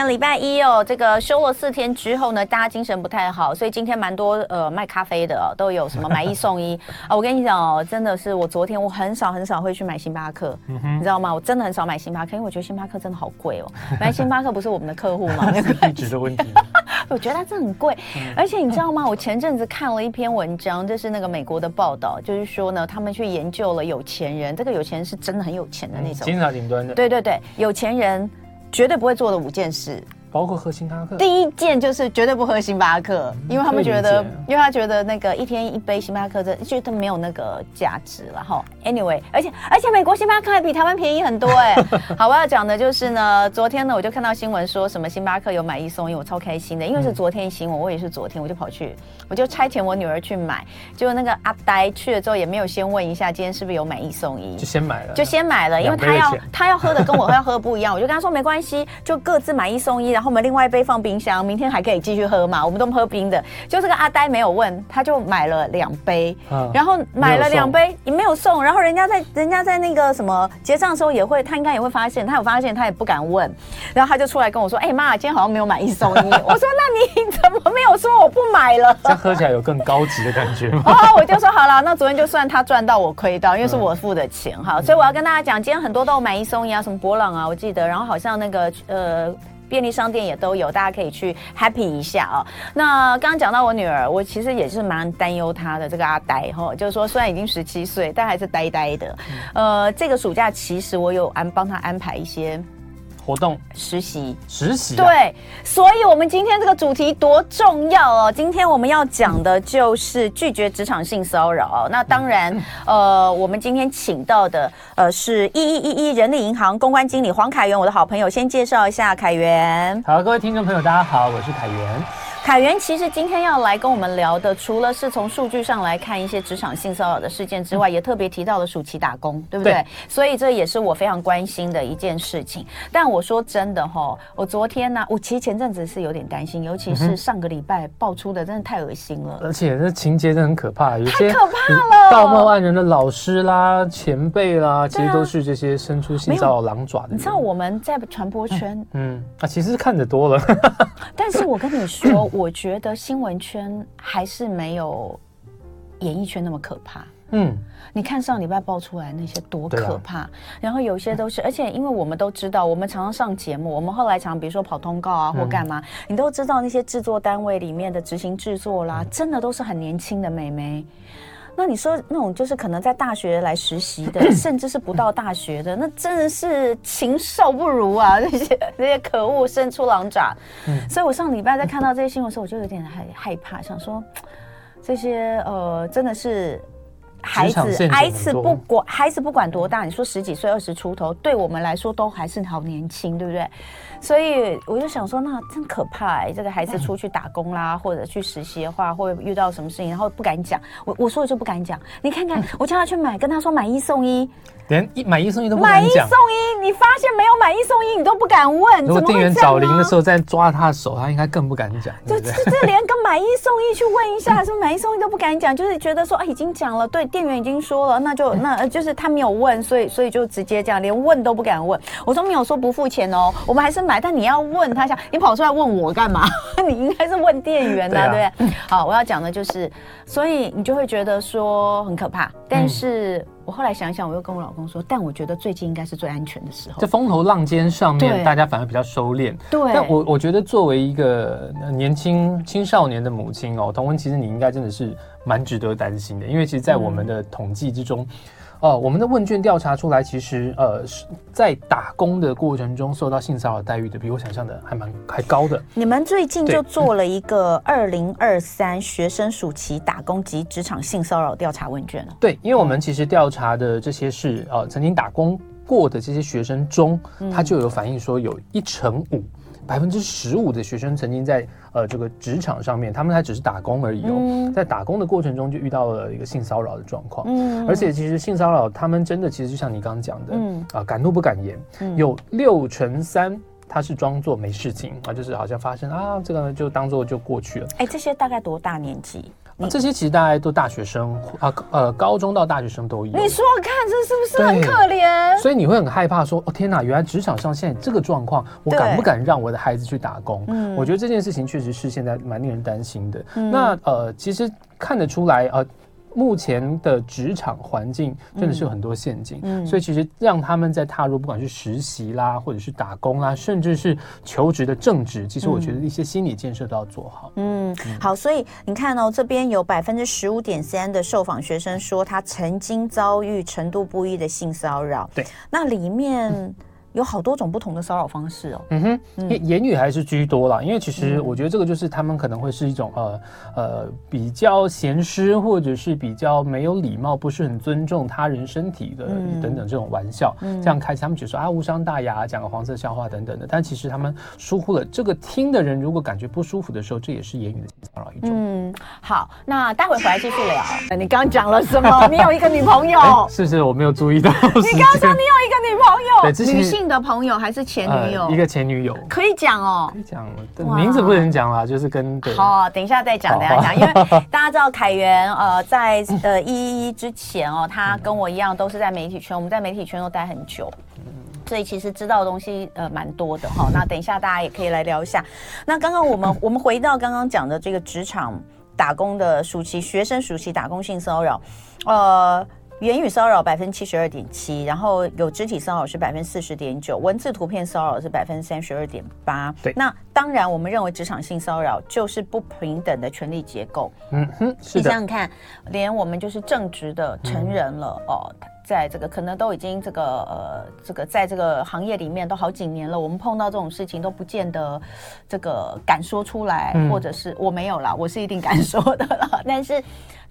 天礼拜一哦，这个休了四天之后呢，大家精神不太好，所以今天蛮多呃卖咖啡的、哦、都有什么买一送一 啊。我跟你讲哦，真的是我昨天我很少很少会去买星巴克，嗯、你知道吗？我真的很少买星巴克，因为我觉得星巴克真的好贵哦。买星巴克不是我们的客户吗？那个地址的问题。我觉得它真的很贵，而且你知道吗？我前阵子看了一篇文章，这是那个美国的报道，就是说呢，他们去研究了有钱人，这个有钱人是真的很有钱的那种，金字塔顶端的，对对对，有钱人。绝对不会做的五件事，包括喝星巴克。第一件就是绝对不喝星巴克，因为他们觉得，因为他觉得那个一天一杯星巴克，这觉得没有那个价值了哈。Anyway，而且而且美国星巴克还比台湾便宜很多哎。好，我要讲的就是呢，昨天呢我就看到新闻说什么星巴克有买一送一，我超开心的，因为是昨天新闻，我也是昨天我就跑去，我就差遣我女儿去买，结果那个阿呆去了之后也没有先问一下今天是不是有买一送一，就先买了，就先买了，因为他要他要喝的跟我要喝的不一样，我就跟他说没关系，就各自买一送一，然后我们另外一杯放冰箱，明天还可以继续喝嘛，我们都喝冰的。就这个阿呆没有问，他就买了两杯，嗯、然后买了两杯也没有送，然后人家在人家在那个什么结账的时候也会，他应该也会发现，他有发现他也不敢问，然后他就出来跟我说：“哎、欸、妈，今天好像没有买一送一。” 我说：“那你怎么没有说我不买了？” 这样喝起来有更高级的感觉。哦，我就说好了，那昨天就算他赚到我亏到，因为是我付的钱哈，嗯、所以我要跟大家讲，今天很多都有买一送一啊，什么博朗啊，我记得，然后好像那个呃。便利商店也都有，大家可以去 happy 一下啊。那刚刚讲到我女儿，我其实也是蛮担忧她的这个阿呆哈，就是说虽然已经十七岁，但还是呆呆的。呃，这个暑假其实我有安帮她安排一些。活动实习实习对，所以我们今天这个主题多重要哦！今天我们要讲的就是拒绝职场性骚扰。那当然，呃，我们今天请到的呃是一一一一人力银行公关经理黄凯源，我的好朋友，先介绍一下凯源。好，各位听众朋友，大家好，我是凯源。凯源其实今天要来跟我们聊的，除了是从数据上来看一些职场性骚扰的事件之外，嗯、也特别提到了暑期打工，对不对？对，所以这也是我非常关心的一件事情。但我说真的哈，我昨天呢、啊，我其实前阵子是有点担心，尤其是上个礼拜爆出的，真的太恶心了。而且这情节真的很可怕，有些太可怕了。道貌岸然的老师啦、前辈啦，其实都是这些伸出性骚扰狼爪的。你知道我们在传播圈，嗯，嗯啊，其实是看得多了。但是我跟你说，我 觉得新闻圈还是没有演艺圈那么可怕。嗯，你看上礼拜爆出来那些多可怕，啊、然后有些都是，而且因为我们都知道，我们常常上节目，我们后来常比如说跑通告啊或干嘛，嗯、你都知道那些制作单位里面的执行制作啦，嗯、真的都是很年轻的美眉。那你说那种就是可能在大学来实习的，甚至是不到大学的，那真的是禽兽不如啊！那些那些可恶伸出狼爪。嗯，所以我上礼拜在看到这些新闻的时候，我就有点害害怕，想说 这些呃真的是孩子孩子不管孩子不管多大，你说十几岁二十出头，对我们来说都还是好年轻，对不对？所以我就想说，那真可怕哎、欸！这个孩子出去打工啦，或者去实习的话，会遇到什么事情，然后不敢讲。我我说我就不敢讲。你看看，我叫他去买，跟他说买一送一。连一买一送一都不敢讲。买一送一，你发现没有买一送一，你都不敢问。如果店员找零的时候再抓他的手，他应该更不敢讲。就这这连个买一送一去问一下，说买一送一都不敢讲，就是觉得说啊已经讲了，对，店员已经说了，那就 那就是他没有问，所以所以就直接这样，连问都不敢问。我说没有说不付钱哦，我们还是买，但你要问他一下，你跑出来问我干嘛？你应该是问店员呐，对不对？好，我要讲的就是，所以你就会觉得说很可怕，但是。嗯我后来想想，我又跟我老公说，但我觉得最近应该是最安全的时候。在风头浪尖上面，大家反而比较收敛。对，但我我觉得作为一个年轻青少年的母亲哦，童文，其实你应该真的是蛮值得担心的，因为其实，在我们的统计之中。嗯哦，我们的问卷调查出来，其实呃是，在打工的过程中受到性骚扰待遇的，比我想象的还蛮还高的。你们最近就做了一个二零二三学生暑期打工及职场性骚扰调查问卷。对，因为我们其实调查的这些是呃曾经打工过的这些学生中，他就有反映说有一成五。百分之十五的学生曾经在呃这个职场上面，他们还只是打工而已哦，嗯、在打工的过程中就遇到了一个性骚扰的状况，嗯，而且其实性骚扰他们真的其实就像你刚刚讲的，嗯啊、呃、敢怒不敢言，嗯、有六成三他是装作没事情啊，就是好像发生啊这个呢就当做就过去了。哎，这些大概多大年纪？这些其实大家都大学生啊，呃，高中到大学生都有。你说看这是不是很可怜？所以你会很害怕说，哦天哪，原来职场上现在这个状况，我敢不敢让我的孩子去打工？嗯，我觉得这件事情确实是现在蛮令人担心的。嗯、那呃，其实看得出来呃。目前的职场环境真的是有很多陷阱，嗯，所以其实让他们在踏入不管是实习啦，或者是打工啦，甚至是求职的正职，其实我觉得一些心理建设都要做好。嗯，好，所以你看哦，这边有百分之十五点三的受访学生说他曾经遭遇程度不一的性骚扰，对，那里面。嗯有好多种不同的骚扰方式哦。嗯哼，言言语还是居多啦，因为其实我觉得这个就是他们可能会是一种呃呃比较闲湿，或者是比较没有礼貌，不是很尊重他人身体的等等这种玩笑。嗯、这样开始他们只说啊无伤大雅，讲个黄色笑话等等的。但其实他们疏忽了这个听的人，如果感觉不舒服的时候，这也是言语的骚扰一种。嗯，好，那待会回来继续聊。你刚刚讲了什么？你有一个女朋友？是不是我没有注意到？你刚刚说你有一个女朋友？对，之前。的朋友还是前女友？一个前女友可以讲哦，可以讲，名字不能讲啦，就是跟好，等一下再讲，等一下讲，因为 大家知道凯源呃，在呃一一一之前哦，他跟我一样都是在媒体圈，我们在媒体圈都待很久，所以其实知道的东西呃蛮多的哈。那等一下大家也可以来聊一下。那刚刚我们 我们回到刚刚讲的这个职场打工的暑期学生暑期打工性骚扰，呃。言语骚扰百分之七十二点七，然后有肢体骚扰是百分之四十点九，文字图片骚扰是百分之三十二点八。对，那当然，我们认为职场性骚扰就是不平等的权利结构。嗯哼。你想想看，连我们就是正直的成人了、嗯、哦。在这个可能都已经这个呃这个在这个行业里面都好几年了，我们碰到这种事情都不见得这个敢说出来，嗯、或者是我没有啦，我是一定敢说的啦。但是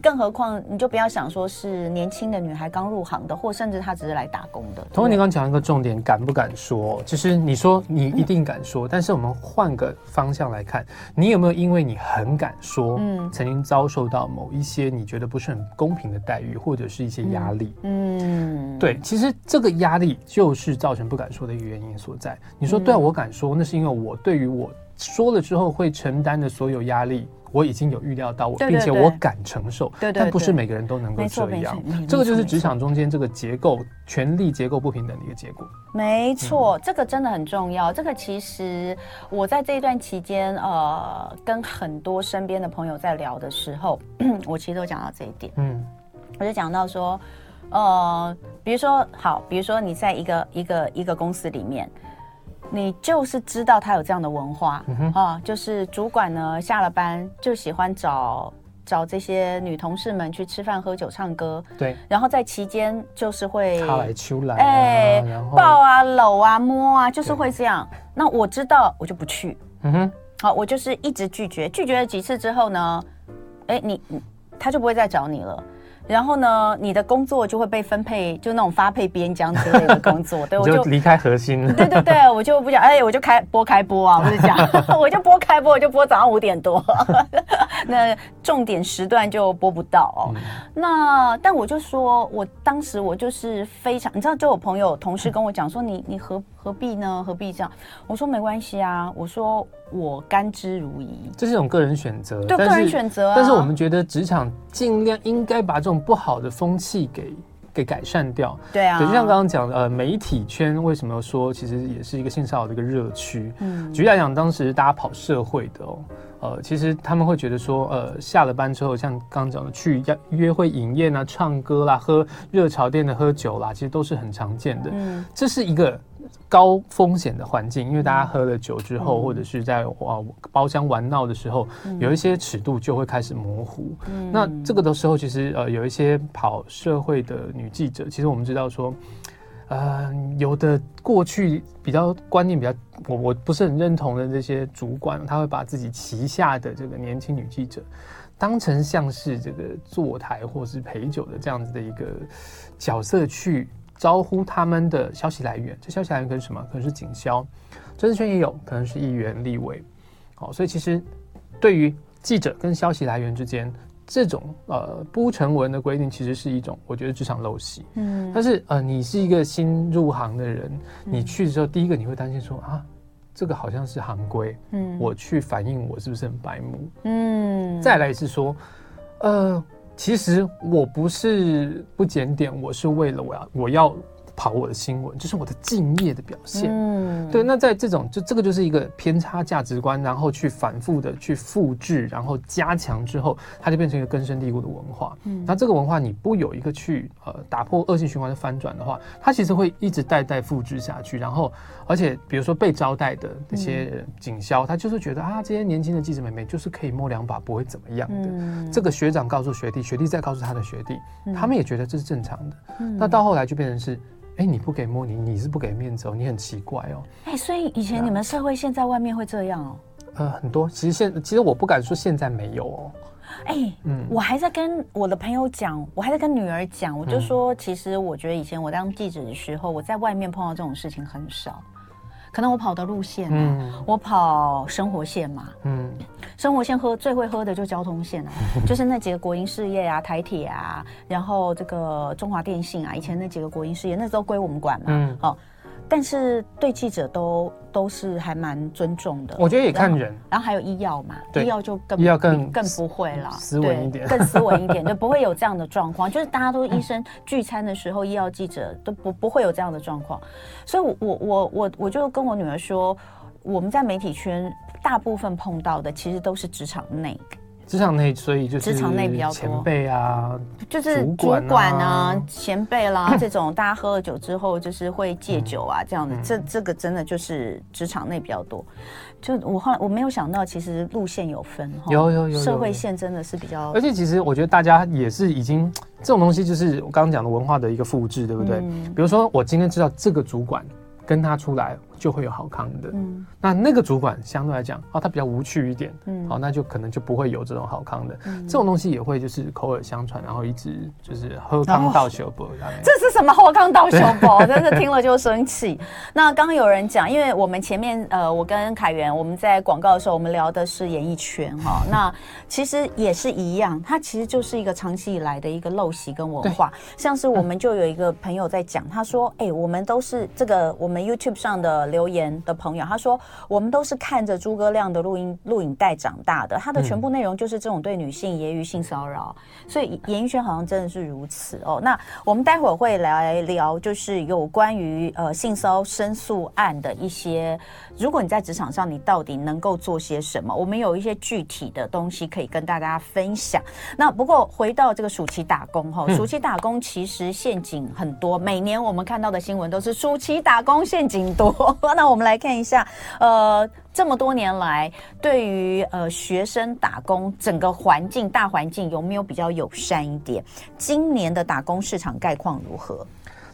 更何况你就不要想说是年轻的女孩刚入行的，或甚至她只是来打工的。同学，你刚刚讲一个重点，敢不敢说？其实你说你一定敢说，嗯、但是我们换个方向来看，你有没有因为你很敢说，嗯，曾经遭受到某一些你觉得不是很公平的待遇，或者是一些压力，嗯，对，其实这个压力就是造成不敢说的一个原因所在。你说对啊，我敢说，那是因为我对于我说了之后会承担的所有压力，我已经有预料到我，并且我敢承受。对对，但不是每个人都能够这样。这个就是职场中间这个结构、权力结构不平等的一个结果。没错，这个真的很重要。这个其实我在这一段期间，呃，跟很多身边的朋友在聊的时候，我其实都讲到这一点。嗯，我就讲到说。呃，比如说好，比如说你在一个一个一个公司里面，你就是知道他有这样的文化，啊，就是主管呢下了班就喜欢找找这些女同事们去吃饭、喝酒、唱歌，对，然后在期间就是会他来秋来，哎，抱啊、搂啊、摸啊，就是会这样。那我知道，我就不去，嗯哼，好，我就是一直拒绝，拒绝了几次之后呢，哎，你他就不会再找你了。然后呢，你的工作就会被分配，就那种发配边疆之类的工作，对，我就离开核心了。对对对，我就不讲，哎，我就开播开播啊，我就讲，我就播开播，我就播早上五点多，那重点时段就播不到哦。嗯、那但我就说，我当时我就是非常，你知道，就有朋友同事跟我讲说，你你何何必呢？何必这样？我说没关系啊，我说。我甘之如饴，这是一种个人选择，对，个人选择啊。但是我们觉得职场尽量应该把这种不好的风气给给改善掉。对啊，对，就像刚刚讲的，呃，媒体圈为什么说其实也是一个性骚扰的一个热区？嗯，举例来讲，当时大家跑社会的哦，呃，其实他们会觉得说，呃，下了班之后，像刚刚讲的去要约会、饮宴啊、唱歌啦、喝热潮店的喝酒啦，其实都是很常见的。嗯，这是一个。高风险的环境，因为大家喝了酒之后，嗯、或者是在啊包厢玩闹的时候，嗯、有一些尺度就会开始模糊。嗯、那这个的时候，其实呃有一些跑社会的女记者，其实我们知道说，呃有的过去比较观念比较我我不是很认同的这些主管，他会把自己旗下的这个年轻女记者当成像是这个坐台或是陪酒的这样子的一个角色去。招呼他们的消息来源，这消息来源可能是什么？可能是警消，政治圈也有可能是议员、立委。好，所以其实对于记者跟消息来源之间这种呃不成文的规定，其实是一种我觉得职场陋习。嗯，但是呃，你是一个新入行的人，你去的时候，第一个你会担心说啊，这个好像是行规，嗯，我去反映我是不是很白目？嗯，再来是说。呃，其实我不是不检点，我是为了我要我要。跑我的新闻，这是我的敬业的表现。嗯，对。那在这种，就这个就是一个偏差价值观，然后去反复的去复制，然后加强之后，它就变成一个根深蒂固的文化。嗯，那这个文化你不有一个去呃打破恶性循环的翻转的话，它其实会一直代代复制下去。然后，而且比如说被招待的那些警校，他就是觉得啊，这些年轻的记者妹妹就是可以摸两把，不会怎么样的。嗯，这个学长告诉学弟，学弟再告诉他的学弟，他们也觉得这是正常的。嗯，那到后来就变成是。哎，你不给摸你，你是不给面子哦，你很奇怪哦。哎，所以以前你们社会现在外面会这样哦？呃，很多。其实现其实我不敢说现在没有哦。哎，嗯，我还在跟我的朋友讲，我还在跟女儿讲，我就说，其实我觉得以前我当记者的时候，我在外面碰到这种事情很少。可能我跑的路线、啊，嗯，我跑生活线嘛，嗯，生活线喝最会喝的就交通线啊，就是那几个国营事业啊，台铁啊，然后这个中华电信啊，以前那几个国营事业，那时候归我们管嘛，嗯，好。但是对记者都都是还蛮尊重的，我觉得也看人。然后，还有医药嘛，医药就更医药更更不会了，斯文一点，更斯文一点，就不会有这样的状况。就是大家都医生聚餐的时候，医药记者都不不会有这样的状况。所以我，我我我我就跟我女儿说，我们在媒体圈大部分碰到的，其实都是职场内。职场内，所以就是职场内比较多前辈啊，就是主管啊、前辈啦这种，大家喝了酒之后就是会戒酒啊，这样的。这这个真的就是职场内比较多。就我后来我没有想到，其实路线有分，有有有，社会线真的是比较。而且其实我觉得大家也是已经这种东西，就是我刚刚讲的文化的一个复制，对不对？比如说我今天知道这个主管跟他出来。就会有好康的，嗯，那那个主管相对来讲，啊，他比较无趣一点，嗯，好，那就可能就不会有这种好康的，嗯，这种东西也会就是口耳相传，然后一直就是喝康到修博，这是什么喝康到修博？真是听了就生气。那刚刚有人讲，因为我们前面呃，我跟凯源我们在广告的时候，我们聊的是演艺圈哈，那其实也是一样，它其实就是一个长期以来的一个陋习跟文化，像是我们就有一个朋友在讲，他说，哎，我们都是这个我们 YouTube 上的。留言的朋友，他说：“我们都是看着诸葛亮的录音录影带长大的，他的全部内容就是这种对女性揶揄、性骚扰，所以演艺圈好像真的是如此哦。那我们待会儿会来聊，就是有关于呃性骚申诉案的一些。如果你在职场上，你到底能够做些什么？我们有一些具体的东西可以跟大家分享。那不过回到这个暑期打工哈，暑期打工其实陷阱很多，每年我们看到的新闻都是暑期打工陷阱多。” 那我们来看一下，呃，这么多年来，对于呃学生打工整个环境大环境有没有比较友善一点？今年的打工市场概况如何？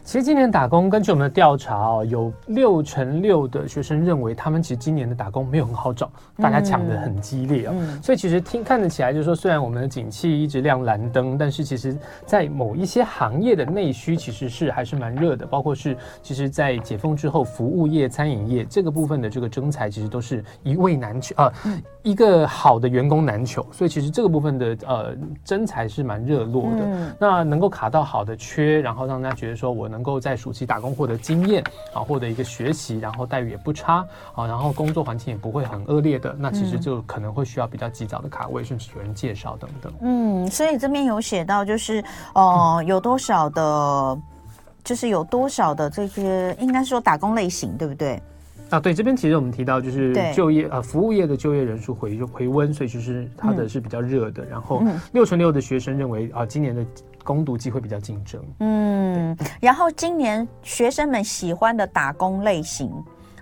其实今年打工，根据我们的调查哦，有六成六的学生认为他们其实今年的打工没有很好找，大家抢的很激烈哦。嗯、所以其实听看得起来，就是说虽然我们的景气一直亮蓝灯，但是其实在某一些行业的内需其实是还是蛮热的，包括是其实，在解封之后，服务业、餐饮业这个部分的这个征才其实都是一位难求啊。嗯一个好的员工难求，所以其实这个部分的呃征才是蛮热络的。嗯、那能够卡到好的缺，然后让大家觉得说我能够在暑期打工获得经验啊，获得一个学习，然后待遇也不差啊，然后工作环境也不会很恶劣的，那其实就可能会需要比较及早的卡位，甚至有人介绍等等。嗯，所以这边有写到就是呃 有多少的，就是有多少的这些应该说打工类型，对不对？啊，对，这边其实我们提到就是就业呃服务业的就业人数回回温，所以就是它的是比较热的。嗯、然后六成六的学生认为啊，今年的工读机会比较竞争。嗯，然后今年学生们喜欢的打工类型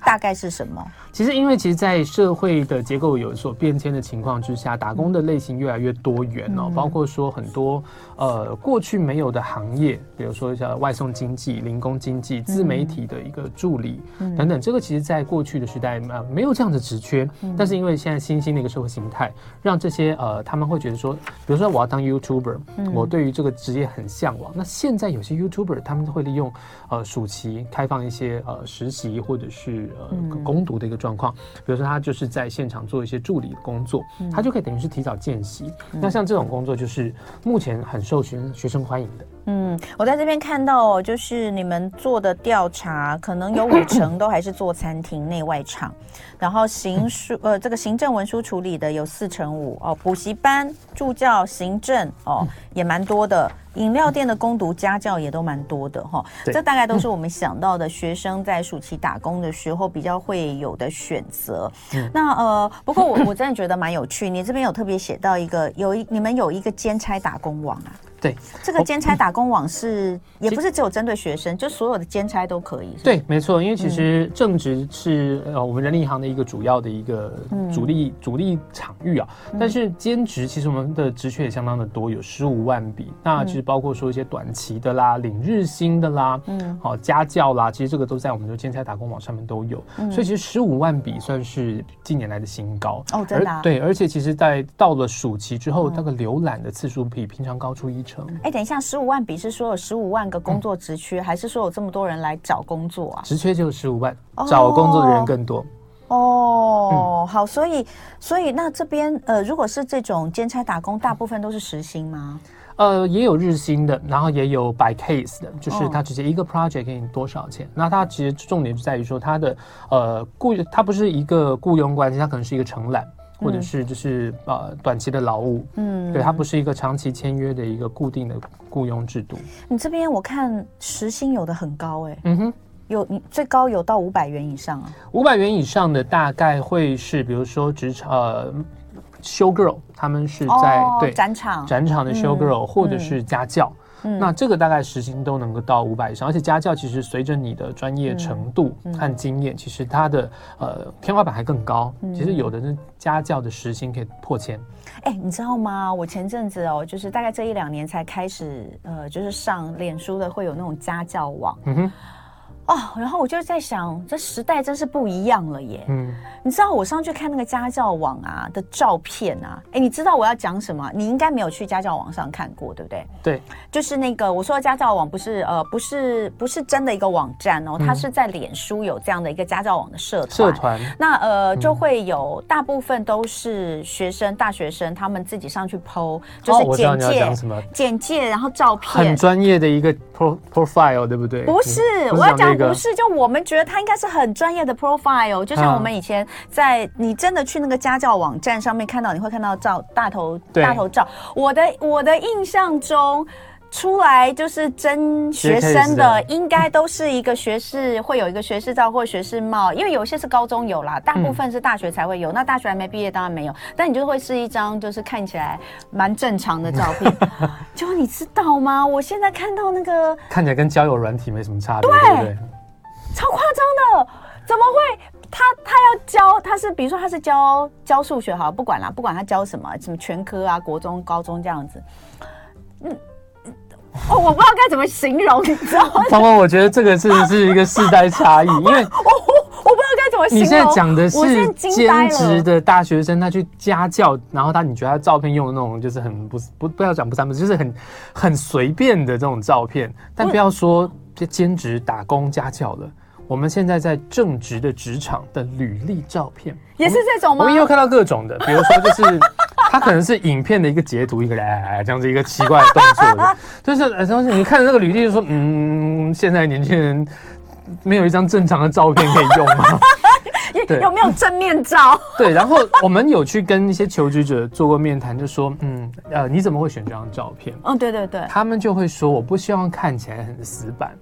大概是什么？其实，因为其实，在社会的结构有所变迁的情况之下，打工的类型越来越多元哦。包括说很多呃过去没有的行业，比如说像外送经济、零工经济、自媒体的一个助理等等，这个其实在过去的时代啊没有这样的职缺。但是因为现在新兴的一个社会形态，让这些呃他们会觉得说，比如说我要当 YouTuber，我对于这个职业很向往。那现在有些 YouTuber 他们会利用呃暑期开放一些呃实习或者是呃攻读的一个。状况，比如说他就是在现场做一些助理的工作，他就可以等于是提早见习。那像这种工作就是目前很受学学生欢迎的。嗯，我在这边看到哦，就是你们做的调查，可能有五成 都还是做餐厅内外场，然后行书呃这个行政文书处理的有四成五哦，补习班助教行政哦也蛮多的，饮料店的攻读家教也都蛮多的哈，这大概都是我们想到的学生在暑期打工的时候比较会有的选择。那呃，不过我我真的觉得蛮有趣，你这边有特别写到一个有一你们有一个兼差打工网啊。对，这个兼差打工网是也不是只有针对学生，就所有的兼差都可以。对，没错，因为其实正职是呃我们人力银行的一个主要的一个主力主力场域啊。但是兼职其实我们的职缺也相当的多，有十五万笔。那其实包括说一些短期的啦、领日薪的啦、嗯，好家教啦，其实这个都在我们的兼差打工网上面都有。所以其实十五万笔算是近年来的新高哦，真的。对，而且其实在到了暑期之后，那个浏览的次数比平常高出一成。哎，等一下，十五万笔是说有十五万个工作职缺，嗯、还是说有这么多人来找工作啊？职缺就十五万，找工作的人更多。哦，嗯、好，所以，所以那这边呃，如果是这种兼差打工，大部分都是时薪吗？呃，也有日薪的，然后也有 by case 的，就是他直接一个 project 给你多少钱。哦、那他其实重点就在于说，他的呃雇，他不是一个雇佣关系，他可能是一个承揽。或者是就是呃短期的劳务，嗯，对，它不是一个长期签约的一个固定的雇佣制度。你这边我看时薪有的很高哎、欸，嗯哼，有你最高有到五百元以上啊。五百元以上的大概会是比如说职场呃 show girl，他们是在、哦、对展场展场的 show girl，、嗯、或者是家教。嗯那这个大概时薪都能够到五百以上，而且家教其实随着你的专业程度和经验，其实它的呃天花板还更高。其实有的是家教的时薪可以破千。哎，你知道吗？我前阵子哦，就是大概这一两年才开始呃，就是上脸书的会有那种家教网。嗯哼。哦，然后我就在想，这时代真是不一样了耶。嗯，你知道我上去看那个家教网啊的照片啊，哎，你知道我要讲什么？你应该没有去家教网上看过，对不对？对，就是那个我说的家教网，不是呃，不是不是真的一个网站哦，它是在脸书有这样的一个家教网的社团。社团。那呃，就会有大部分都是学生、大学生，他们自己上去 po，就是简介、简介，然后照片，很专业的一个 pro profile，对不对？不是，我要讲。不是，就我们觉得他应该是很专业的 profile，就像我们以前在你真的去那个家教网站上面看到，你会看到照大头大头照。我的我的印象中，出来就是真学生的，应该都是一个学士，会有一个学士照或学士帽，因为有些是高中有啦，大部分是大学才会有。那大学还没毕业，当然没有。但你就会是一张就是看起来蛮正常的照片。就你知道吗？我现在看到那个看起来跟交友软体没什么差别，对不对？超夸张的，怎么会？他他要教，他是比如说他是教教数学，好，不管啦，不管他教什么，什么全科啊，国中、高中这样子。嗯，哦，我不知道该怎么形容，你知道吗？芳芳，我觉得这个是是一个世代差异，因为我我我不知道该怎么形容。你现在讲的是兼职的大学生，他去家教，然后他你觉得他照片用的那种就是很不不不要讲不三不四，就是很很随便的这种照片，但不要说兼职打工家教了。我们现在在正职的职场的履历照片也是这种吗？我们也有看到各种的，比如说就是 他可能是影片的一个截图，一个哎这样子一个奇怪的动作的，就是呃，你看着那个履历就说，嗯，现在年轻人没有一张正常的照片可以用吗？对，有没有正面照？对，然后我们有去跟一些求职者做过面谈，就说，嗯，呃，你怎么会选这张照片？嗯，对对对，他们就会说，我不希望看起来很死板。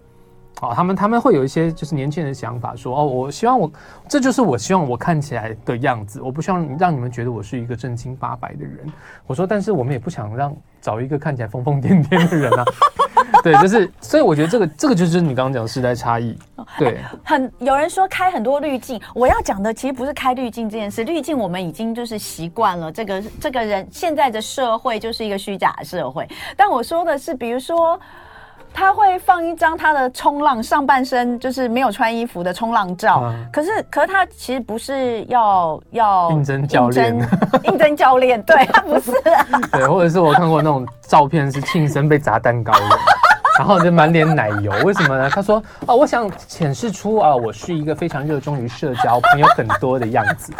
哦，他们他们会有一些就是年轻人的想法，说哦，我希望我这就是我希望我看起来的样子，我不希望让你们觉得我是一个正经八百的人。我说，但是我们也不想让找一个看起来疯疯癫癫的人啊。对，就是所以我觉得这个这个就是你刚刚讲的时代差异。对，很有人说开很多滤镜，我要讲的其实不是开滤镜这件事，滤镜我们已经就是习惯了，这个这个人现在的社会就是一个虚假的社会。但我说的是，比如说。他会放一张他的冲浪上半身就是没有穿衣服的冲浪照，嗯、可是可是他其实不是要要应征教练，应征教练，对他不是、啊，对，或者是我看过那种照片是庆生被砸蛋糕的，然后就满脸奶油，为什么呢？他说哦，我想显示出啊，我是一个非常热衷于社交、朋友很多的样子。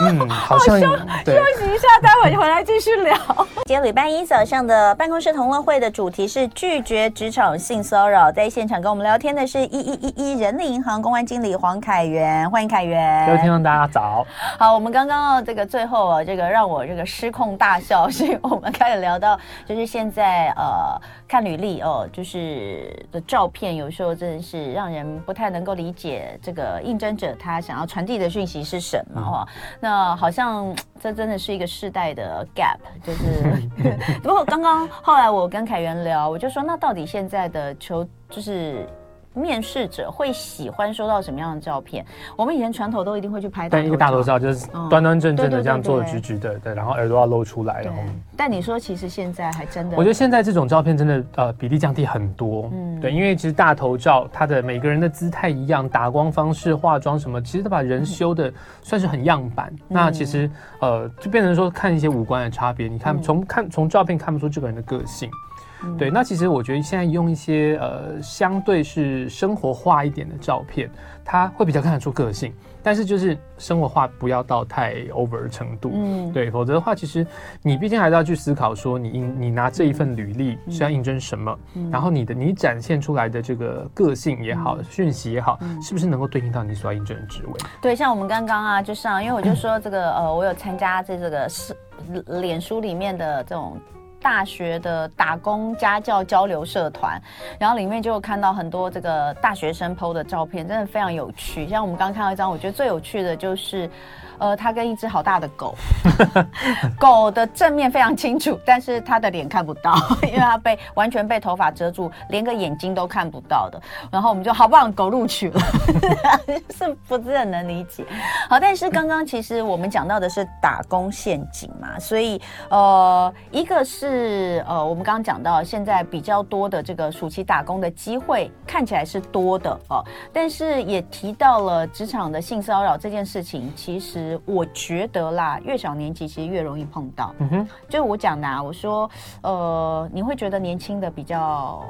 嗯，好像休休息一下，待会回来继续聊。今天礼拜一早上的办公室同乐会的主题是拒绝职场性骚扰，在现场跟我们聊天的是一一一一人力银行公安经理黄凯源，欢迎凯源。各位听众大家早。好，我们刚刚这个最后啊，这个让我这个失控大笑，是因为我们开始聊到，就是现在呃看履历哦，就是的照片，有时候真的是让人不太能够理解这个应征者他想要传递的讯息是什么哦。嗯那好像这真的是一个世代的 gap，就是 不过刚刚后来我跟凯源聊，我就说那到底现在的求就是。面试者会喜欢收到什么样的照片？我们以前传统都一定会去拍，但一个大头照就是端端正正的这样坐直直的，对，然后耳朵要露出来，然后。但你说其实现在还真的，我觉得现在这种照片真的呃比例降低很多，嗯，对，因为其实大头照它的每个人的姿态一样，打光方式、化妆什么，其实都把人修的算是很样板。那其实呃就变成说看一些五官的差别，你看从看从照片看不出这个人的个性。对，那其实我觉得现在用一些呃相对是生活化一点的照片，它会比较看得出个性，但是就是生活化不要到太 over 程度，嗯，对，否则的话，其实你毕竟还是要去思考说你，你你拿这一份履历是要应征什么，嗯、然后你的你展现出来的这个个性也好，嗯、讯息也好，是不是能够对应到你所要应征的职位？对，像我们刚刚啊，就上，因为我就 说这个呃，我有参加这这个是脸书里面的这种。大学的打工家教交流社团，然后里面就看到很多这个大学生 PO 的照片，真的非常有趣。像我们刚刚看到一张，我觉得最有趣的就是。呃，他跟一只好大的狗，狗的正面非常清楚，但是他的脸看不到，因为他被完全被头发遮住，连个眼睛都看不到的。然后我们就好棒，狗录取了，是不是很能理解？好，但是刚刚其实我们讲到的是打工陷阱嘛，所以呃，一个是呃，我们刚刚讲到现在比较多的这个暑期打工的机会看起来是多的哦，但是也提到了职场的性骚扰这件事情，其实。我觉得啦，越小年纪其实越容易碰到。嗯哼，就是我讲的啊，我说，呃，你会觉得年轻的比较。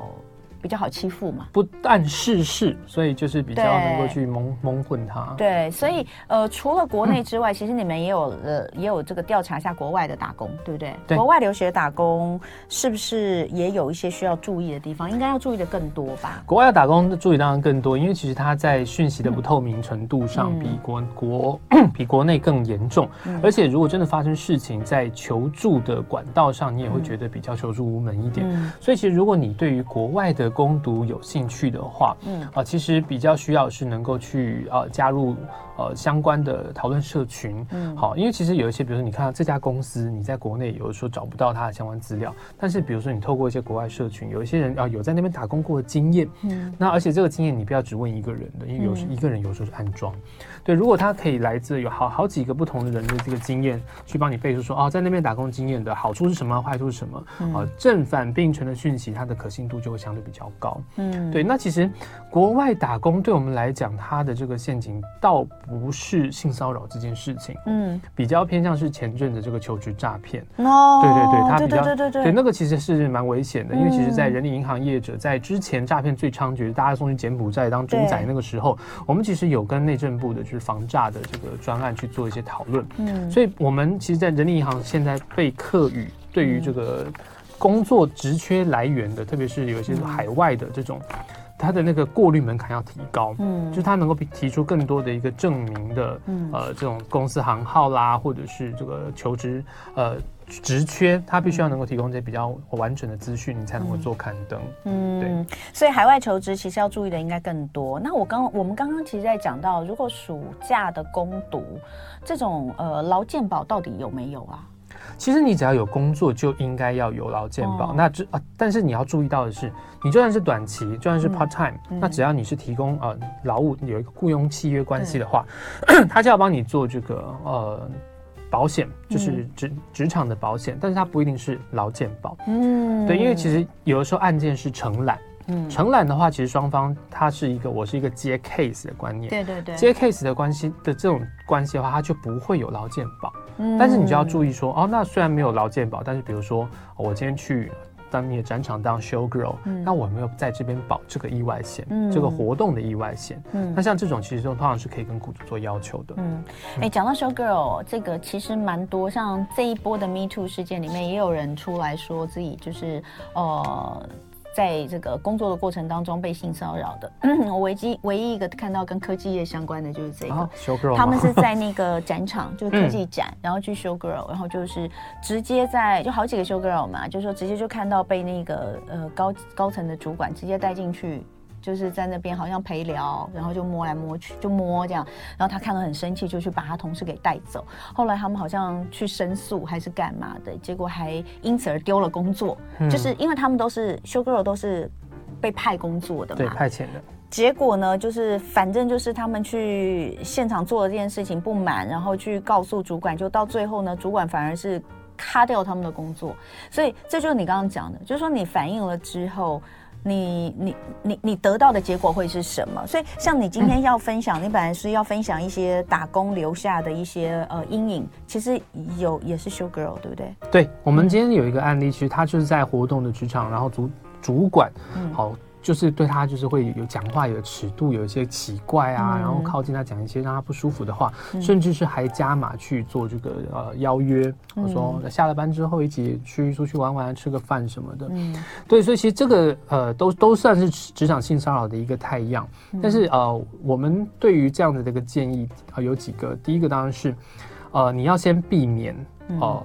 比较好欺负嘛，不谙世事，所以就是比较能够去蒙蒙混他。对，所以呃，除了国内之外，其实你们也有呃，也有这个调查一下国外的打工，对不对？对。国外留学打工是不是也有一些需要注意的地方？应该要注意的更多吧？国外的打工的注意当然更多，因为其实它在讯息的不透明程度上比国、嗯、国比国内更严重，嗯、而且如果真的发生事情，在求助的管道上，你也会觉得比较求助无门一点。嗯、所以其实如果你对于国外的工读有兴趣的话，嗯。啊、呃，其实比较需要是能够去呃加入呃相关的讨论社群，嗯，好，因为其实有一些，比如说你看到这家公司，你在国内有的时候找不到它的相关资料，但是比如说你透过一些国外社群，有一些人啊、呃、有在那边打工过的经验，嗯，那而且这个经验你不要只问一个人的，因为有时一个人有时候是安装，对，如果他可以来自有好好几个不同的人的这个经验去帮你背书说哦，在那边打工经验的好处是什么，坏处是什么，啊、嗯。呃，正反并存的讯息，它的可信度就会相对比较高。嗯，对，那其实国外打工对我们来讲，它的这个陷阱倒不是性骚扰这件事情，嗯，比较偏向是前阵子这个求职诈骗。哦，对对对，他比较对对对。对对，那个其实是蛮危险的，因为其实，在人力银行业者在之前诈骗最猖獗，大家送去柬埔寨当猪仔那个时候，我们其实有跟内政部的就是防诈的这个专案去做一些讨论。嗯，所以我们其实，在人力银行现在被课语对于这个。工作职缺来源的，特别是有一些海外的这种，他的那个过滤门槛要提高，嗯，就是他能够提出更多的一个证明的，嗯，呃，这种公司行号啦，或者是这个求职呃职缺，他必须要能够提供这些比较完整的资讯，你才能够做刊登，嗯，对。所以海外求职其实要注意的应该更多。那我刚我们刚刚其实在讲到，如果暑假的攻读这种呃劳健保到底有没有啊？其实你只要有工作，就应该要有劳健保。哦、那这啊，但是你要注意到的是，你就算是短期，就算是 part time，、嗯、那只要你是提供呃劳务有一个雇佣契约关系的话，嗯、他就要帮你做这个呃保险，就是职职场的保险，但是它不一定是劳健保。嗯，对，因为其实有的时候案件是承揽。嗯，承揽的话，其实双方它是一个，我是一个接 case 的观念。对对对，接 case 的关系的这种关系的话，它就不会有劳健保。嗯，但是你就要注意说，哦，那虽然没有劳健保，但是比如说我今天去当你的展场当 show girl，那我没有在这边保这个意外险，这个活动的意外险。那像这种其实都通常是可以跟雇主做要求的。嗯，哎，讲到 show girl 这个其实蛮多，像这一波的 Me Too 事件里面也有人出来说自己就是呃。在这个工作的过程当中被性骚扰的，我唯一唯一一个看到跟科技业相关的就是这个 girl，他们是在那个展场，就是 科技展，然后去 show girl，然后就是直接在就好几个 show girl 嘛，就是说直接就看到被那个呃高高层的主管直接带进去。就是在那边好像陪聊，然后就摸来摸去，就摸这样，然后他看了很生气，就去把他同事给带走。后来他们好像去申诉还是干嘛的，结果还因此而丢了工作。嗯、就是因为他们都是 show girl 都是被派工作的嘛，对，派遣的。结果呢，就是反正就是他们去现场做了这件事情不满，然后去告诉主管，就到最后呢，主管反而是卡掉他们的工作。所以这就是你刚刚讲的，就是说你反映了之后。你你你你得到的结果会是什么？所以像你今天要分享，嗯、你本来是要分享一些打工留下的一些呃阴影，其实有也是 show girl 对不对？对，我们今天有一个案例，其实他就是在活动的职场，然后主主管，嗯，好。就是对他就是会有讲话有尺度，有一些奇怪啊，嗯、然后靠近他讲一些让他不舒服的话，嗯、甚至是还加码去做这个呃邀约，我说下了班之后一起去出去玩玩，吃个饭什么的。嗯，对，所以其实这个呃都都算是职场性骚扰的一个太样。嗯、但是呃，我们对于这样的这个建议啊、呃，有几个，第一个当然是呃你要先避免哦。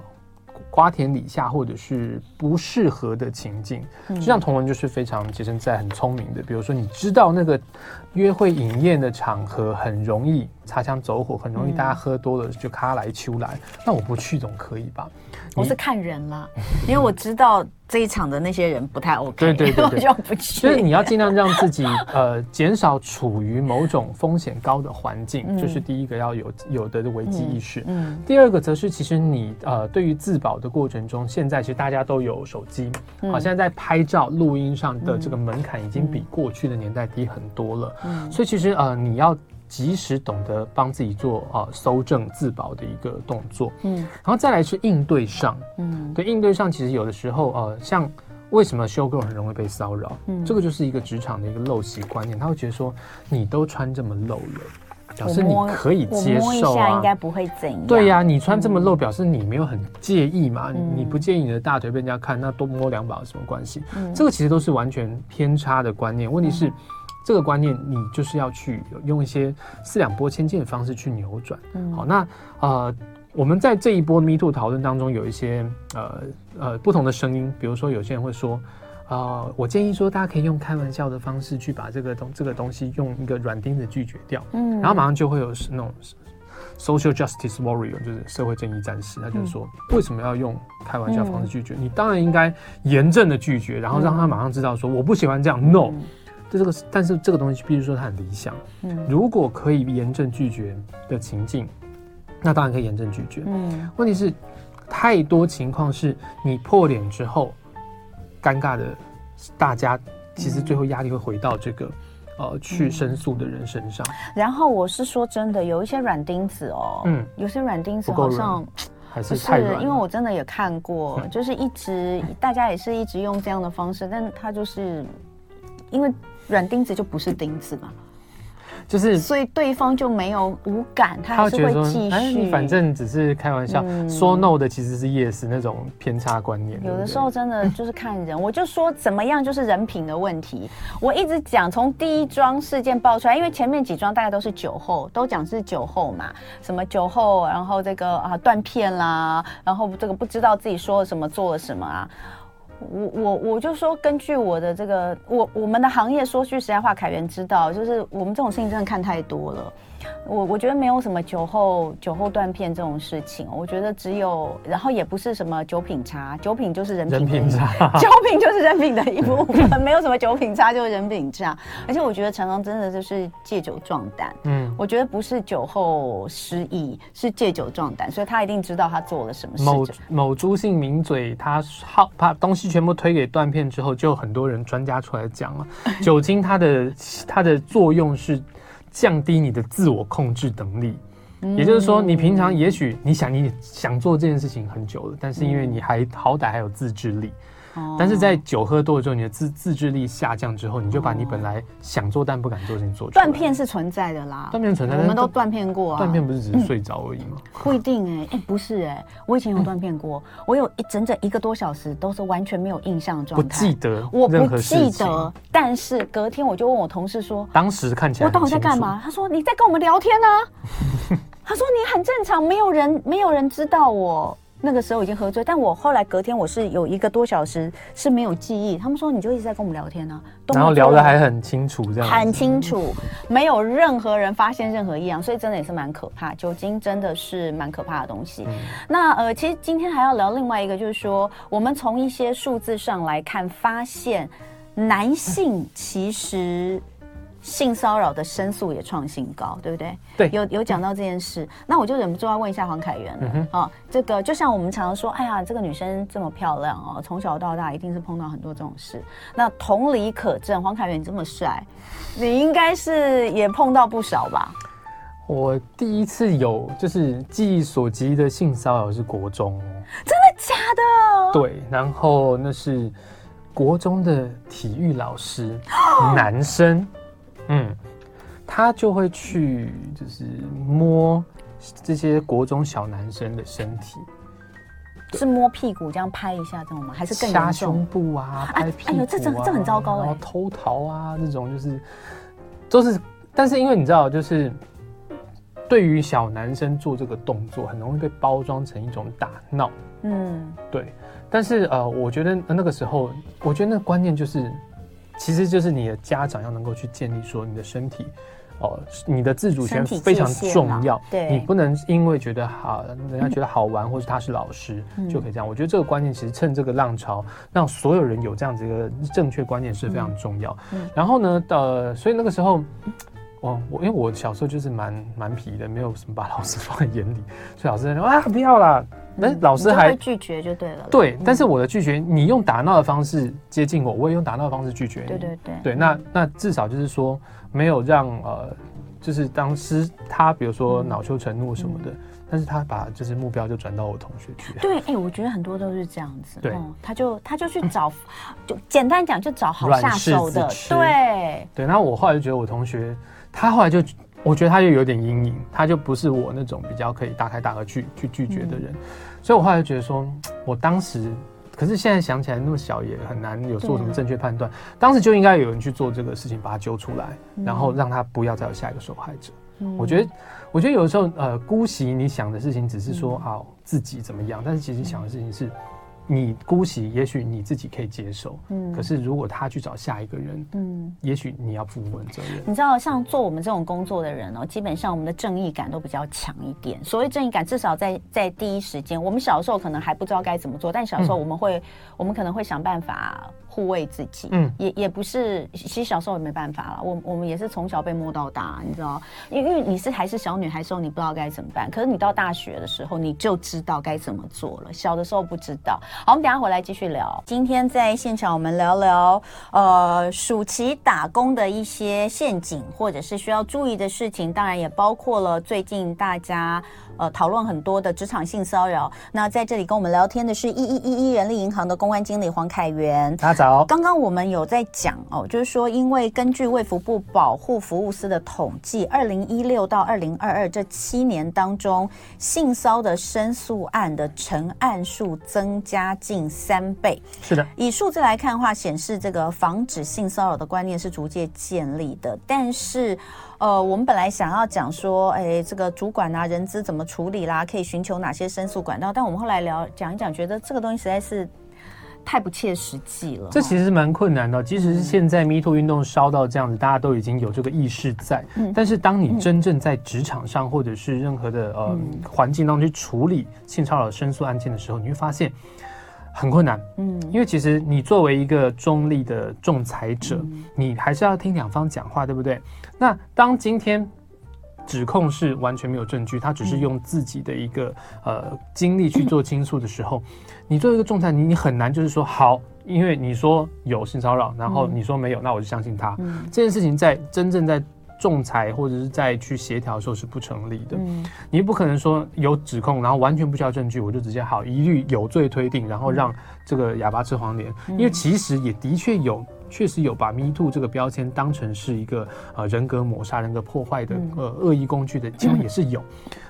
瓜田李下，或者是不适合的情境，就像同文就是非常洁身自爱、很聪明的。比如说，你知道那个约会饮宴的场合很容易擦枪走火，很容易大家喝多了就咔来秋来，那我不去总可以吧？我是看人啦，因为我知道。这一场的那些人不太 OK，对对对，我就不去。所以你要尽量让自己 呃减少处于某种风险高的环境，这、嗯、是第一个要有有的危机意识。嗯，嗯第二个则是其实你呃对于自保的过程中，现在其实大家都有手机，嗯、好像在拍照录音上的这个门槛已经比过去的年代低很多了。嗯，所以其实呃你要。及时懂得帮自己做啊搜证自保的一个动作，嗯，然后再来是应对上，嗯，对，应对上其实有的时候呃，像为什么 show girl 很容易被骚扰，嗯，这个就是一个职场的一个陋习观念，他会觉得说你都穿这么露了，表示你可以接受应该不会怎样，对呀、啊，你穿这么露表示你没有很介意嘛，嗯、你不介意你的大腿被人家看，那多摸两把有什么关系？嗯，这个其实都是完全偏差的观念，问题是。嗯这个观念，你就是要去用一些四两拨千斤的方式去扭转。嗯，好，那呃，我们在这一波 Me Too 讨论当中，有一些呃呃不同的声音，比如说有些人会说，呃，我建议说大家可以用开玩笑的方式去把这个东这个东西用一个软钉子拒绝掉。嗯，然后马上就会有那种 social justice warrior，就是社会正义战士，他就是说，为什么要用开玩笑方式拒绝？你当然应该严正的拒绝，然后让他马上知道说，我不喜欢这样，no。这个，但是这个东西，必须说它很理想。嗯，如果可以严正拒绝的情境，那当然可以严正拒绝。嗯，问题是太多情况是你破脸之后，尴尬的，大家其实最后压力会回到这个、嗯、呃去申诉的人身上。然后我是说真的，有一些软钉子哦，嗯，有些软钉子好像还是太软，因为我真的也看过，嗯、就是一直大家也是一直用这样的方式，但他就是因为。软钉子就不是钉子嘛，就是所以对方就没有无感，他还是会继续。哎，你反正只是开玩笑，嗯、说 no 的其实是 yes 那种偏差观念。有的时候真的就是看人，嗯、我就说怎么样就是人品的问题。我一直讲从第一桩事件爆出来，因为前面几桩大概都是酒后，都讲是酒后嘛，什么酒后，然后这个啊断片啦，然后这个不知道自己说了什么做了什么啊。我我我就说，根据我的这个，我我们的行业说句实在话，凯源知道，就是我们这种事情真的看太多了。我我觉得没有什么酒后酒后断片这种事情，我觉得只有，然后也不是什么酒品差，酒品就是人品，人品差，酒品就是人品的一部分，没有什么酒品差就是人品差。而且我觉得常常真的就是借酒壮胆，嗯，我觉得不是酒后失忆，是借酒壮胆，所以他一定知道他做了什么事。某某朱姓名嘴，他好把东西全部推给断片之后，就很多人专家出来讲了，酒精它的它的作用是。降低你的自我控制能力，也就是说，你平常也许你想你想做这件事情很久了，但是因为你还好歹还有自制力，哦、但是在酒喝多了之后，你的自自制力下降之后，你就把你本来想做但不敢做的事情做出来。断片是存在的啦，断片存在，我们都断片过啊。断片不是只是睡着而已吗？嗯、不一定哎、欸，哎、欸、不是哎、欸，我以前有断片过，嗯、我有一整整一个多小时都是完全没有印象状态，不记得，我不记得。但是隔天我就问我同事说，当时看起来我到底在干嘛？他说你在跟我们聊天呢、啊。他说你很正常，没有人没有人知道我。那个时候已经喝醉，但我后来隔天我是有一个多小时是没有记忆。他们说你就一直在跟我们聊天呢、啊，然后聊得还很清楚，这样很清楚，没有任何人发现任何异样，所以真的也是蛮可怕。酒精真的是蛮可怕的东西。嗯、那呃，其实今天还要聊另外一个，就是说我们从一些数字上来看，发现男性其实。性骚扰的申诉也创新高，对不对？对，有有讲到这件事，那我就忍不住要问一下黄凯源了。嗯、哼啊，这个就像我们常常说，哎呀，这个女生这么漂亮哦，从小到大一定是碰到很多这种事。那同理可证，黄凯源你这么帅，你应该是也碰到不少吧？我第一次有就是记忆所及的性骚扰是国中，真的假的？对，然后那是国中的体育老师，男生。嗯，他就会去，就是摸这些国中小男生的身体，是摸屁股这样拍一下，这种吗？还是更掐胸部啊，拍屁股啊？哎呦，这这这很糟糕哎！然后偷桃啊，这种就是都是，但是因为你知道，就是对于小男生做这个动作，很容易被包装成一种打闹。嗯，对。但是呃，我觉得那个时候，我觉得那个观念就是。其实就是你的家长要能够去建立说你的身体，哦，你的自主权非常重要。对，你不能因为觉得好，人家觉得好玩，或者他是老师就可以这样。我觉得这个观念其实趁这个浪潮，让所有人有这样子一个正确观念是非常重要。然后呢，呃，所以那个时候，我我因为我小时候就是蛮蛮皮的，没有什么把老师放在眼里，所以老师在说啊不要啦。那老师还拒绝就对了。对，但是我的拒绝，你用打闹的方式接近我，我也用打闹的方式拒绝你。对对对。对，那那至少就是说，没有让呃，就是当时他比如说恼羞成怒什么的，但是他把就是目标就转到我同学去。对，哎，我觉得很多都是这样子。对，他就他就去找，就简单讲就找好下手的。对对，那我后来就觉得我同学，他后来就。我觉得他就有点阴影，他就不是我那种比较可以大开大合去去拒绝的人，嗯、所以我后来就觉得说，我当时，可是现在想起来那么小也很难有做什么正确判断，当时就应该有人去做这个事情，把他揪出来，然后让他不要再有下一个受害者。嗯、我觉得，我觉得有的时候，呃，姑息你想的事情只是说啊、哦、自己怎么样，但是其实想的事情是。你姑息，也许你自己可以接受，嗯，可是如果他去找下一个人，嗯，也许你要负问责任。你知道，像做我们这种工作的人哦，基本上我们的正义感都比较强一点。所谓正义感，至少在在第一时间，我们小时候可能还不知道该怎么做，但小时候我们会，嗯、我们可能会想办法。护卫自己，嗯，也也不是，其实小时候也没办法了。我我们也是从小被摸到大，你知道，因因为你是还是小女孩时候，你不知道该怎么办。可是你到大学的时候，你就知道该怎么做了。小的时候不知道。好，我们等下回来继续聊。今天在现场，我们聊聊呃，暑期打工的一些陷阱，或者是需要注意的事情。当然也包括了最近大家。呃，讨论很多的职场性骚扰。那在这里跟我们聊天的是一一一一人力银行的公关经理黄凯源。大家早。刚刚我们有在讲哦，就是说，因为根据卫福部保护服务司的统计，二零一六到二零二二这七年当中，性骚的申诉案的成案数增加近三倍。是的，以数字来看的话，显示这个防止性骚扰的观念是逐渐建立的，但是。呃，我们本来想要讲说，哎，这个主管啊，人资怎么处理啦？可以寻求哪些申诉管道？但我们后来聊讲一讲，觉得这个东西实在是太不切实际了。这其实蛮困难的，即使是现在 MeToo 运动烧到这样子，大家都已经有这个意识在。嗯。但是当你真正在职场上，或者是任何的呃环境当中去处理性骚扰申诉案件的时候，你会发现。很困难，嗯，因为其实你作为一个中立的仲裁者，嗯、你还是要听两方讲话，对不对？那当今天指控是完全没有证据，他只是用自己的一个呃经历去做倾诉的时候，嗯、你作为一个仲裁，你你很难就是说好，因为你说有性骚扰，然后你说没有，那我就相信他。嗯、这件事情在真正在仲裁或者是再去协调的时候是不成立的。嗯，你不可能说有指控，然后完全不需要证据，我就直接好一律有罪推定，然后让这个哑巴吃黄连。因为其实也的确有。确实有把 Me Too 这个标签当成是一个呃人格抹杀、人格破坏的呃恶意工具的其实也是有，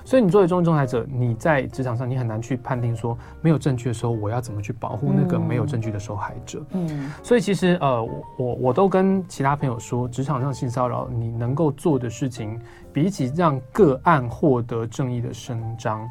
所以你作为中仲裁者，你在职场上你很难去判定说没有证据的时候，我要怎么去保护那个没有证据的受害者。嗯，所以其实呃我我都跟其他朋友说，职场上性骚扰你能够做的事情，比起让个案获得正义的伸张。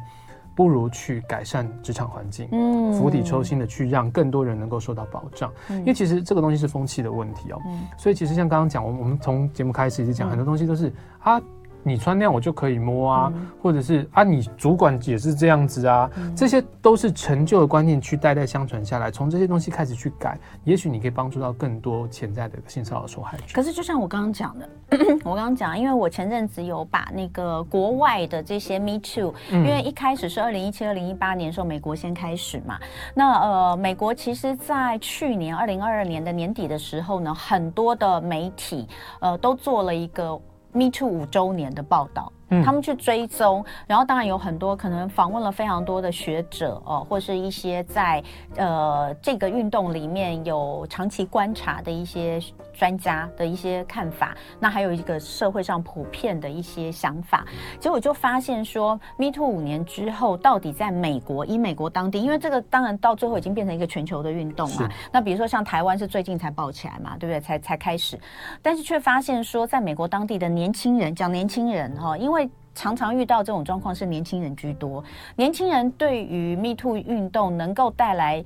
不如去改善职场环境，嗯，釜底抽薪的去让更多人能够受到保障，嗯，因为其实这个东西是风气的问题哦，嗯，所以其实像刚刚讲，我们我们从节目开始一直讲很多东西都是啊。你穿那样我就可以摸啊，嗯、或者是啊，你主管也是这样子啊，嗯、这些都是陈旧的观念去代代相传下来，从这些东西开始去改，也许你可以帮助到更多潜在的性骚扰受害者。可是就像我刚刚讲的，我刚刚讲，因为我前阵子有把那个国外的这些 Me Too，因为一开始是二零一七、二零一八年的时候，美国先开始嘛，那呃，美国其实在去年二零二二年的年底的时候呢，很多的媒体呃都做了一个。Me Too 五周年的报道。他们去追踪，然后当然有很多可能访问了非常多的学者哦，或是一些在呃这个运动里面有长期观察的一些专家的一些看法。那还有一个社会上普遍的一些想法，结果就发现说，Me Too 五年之后，到底在美国，以美国当地，因为这个当然到最后已经变成一个全球的运动嘛。那比如说像台湾是最近才爆起来嘛，对不对？才才开始，但是却发现说，在美国当地的年轻人，讲年轻人哈，因为常常遇到这种状况是年轻人居多，年轻人对于 Me Too 运动能够带来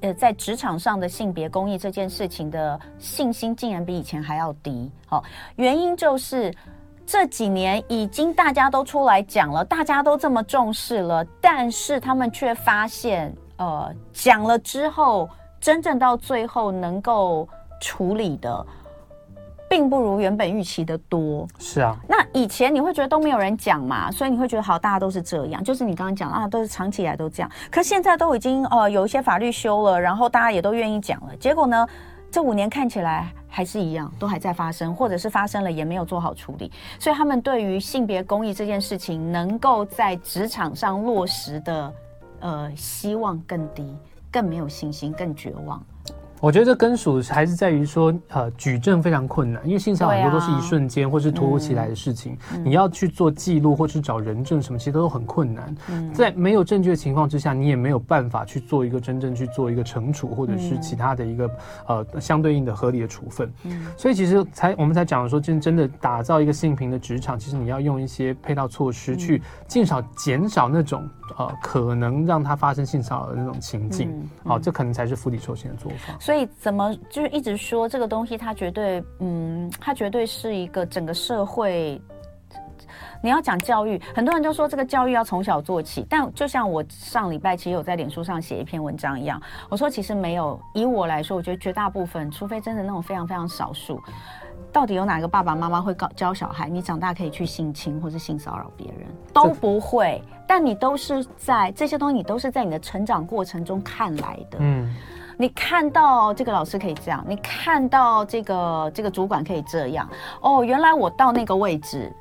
呃在职场上的性别公益这件事情的信心，竟然比以前还要低。好，原因就是这几年已经大家都出来讲了，大家都这么重视了，但是他们却发现，呃，讲了之后，真正到最后能够处理的。并不如原本预期的多。是啊，那以前你会觉得都没有人讲嘛，所以你会觉得好，大家都是这样，就是你刚刚讲啊，都是长期以来都这样。可现在都已经呃有一些法律修了，然后大家也都愿意讲了，结果呢，这五年看起来还是一样，都还在发生，或者是发生了也没有做好处理，所以他们对于性别公益这件事情能够在职场上落实的呃希望更低，更没有信心，更绝望。我觉得这根属还是在于说，呃，举证非常困难，因为性骚扰很多都是一瞬间或是突如其来的事情，嗯、你要去做记录或是找人证什么，其实都很困难。嗯、在没有证据的情况之下，你也没有办法去做一个真正去做一个惩处或者是其他的一个呃相对应的合理的处分。嗯、所以其实才我们才讲说，真真的打造一个性平的职场，其实你要用一些配套措施去尽少减少那种呃可能让它发生性骚扰的那种情境。好，这可能才是釜底抽薪的做法。所以怎么就是一直说这个东西，它绝对，嗯，它绝对是一个整个社会。你要讲教育，很多人就说这个教育要从小做起。但就像我上礼拜其实有在脸书上写一篇文章一样，我说其实没有。以我来说，我觉得绝大部分，除非真的那种非常非常少数，到底有哪个爸爸妈妈会教教小孩，你长大可以去性侵或是性骚扰别人，都不会。但你都是在这些东西，你都是在你的成长过程中看来的。嗯。你看到这个老师可以这样，你看到这个这个主管可以这样，哦，原来我到那个位置，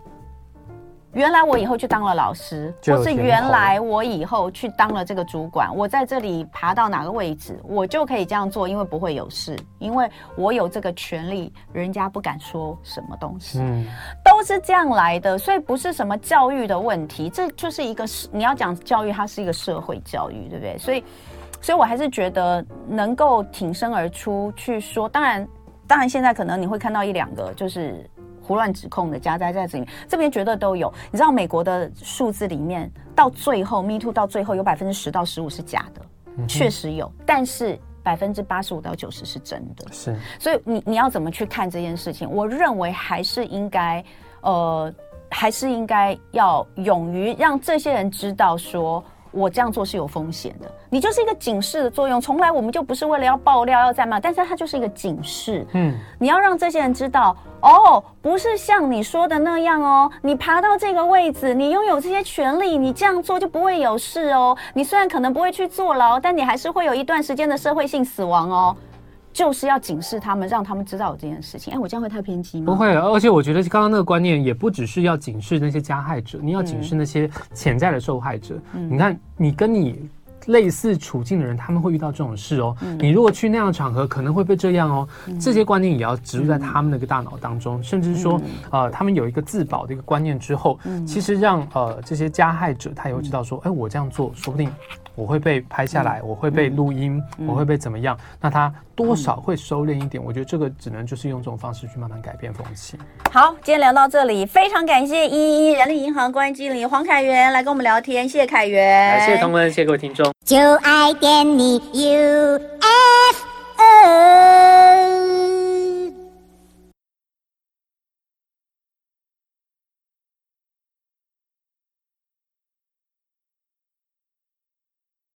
原来我以后去当了老师，或是原来我以后去当了这个主管，我在这里爬到哪个位置，我就可以这样做，因为不会有事，因为我有这个权利，人家不敢说什么东西，嗯，都是这样来的，所以不是什么教育的问题，这就是一个你要讲教育，它是一个社会教育，对不对？所以。所以，我还是觉得能够挺身而出去说，当然，当然，现在可能你会看到一两个就是胡乱指控的夹在在这里面，这边绝对都有。你知道美国的数字里面，到最后 Me Too 到最后有百分之十到十五是假的，嗯、确实有，但是百分之八十五到九十是真的。是，所以你你要怎么去看这件事情？我认为还是应该，呃，还是应该要勇于让这些人知道说。我这样做是有风险的，你就是一个警示的作用。从来我们就不是为了要爆料要干嘛，但是它就是一个警示。嗯，你要让这些人知道，哦，不是像你说的那样哦。你爬到这个位置，你拥有这些权利，你这样做就不会有事哦。你虽然可能不会去坐牢，但你还是会有一段时间的社会性死亡哦。就是要警示他们，让他们知道有这件事情。哎，我这样会太偏激吗？不会，而且我觉得刚刚那个观念也不只是要警示那些加害者，你要警示那些潜在的受害者。嗯、你看，你跟你。类似处境的人，他们会遇到这种事哦。嗯、你如果去那样的场合，可能会被这样哦。嗯、这些观念也要植入在他们那个大脑当中，嗯、甚至是说，嗯、呃，他们有一个自保的一个观念之后，嗯、其实让呃这些加害者他也会知道说，哎、嗯，我这样做，说不定。我会被拍下来，我会被录音，我会被怎么样？那他多少会收敛一点。我觉得这个只能就是用这种方式去慢慢改变风气。好，今天聊到这里，非常感谢一一人力银行关系经理黄凯源来跟我们聊天，谢谢凯源，谢谢同文，谢谢各位听众。就爱点你 UFO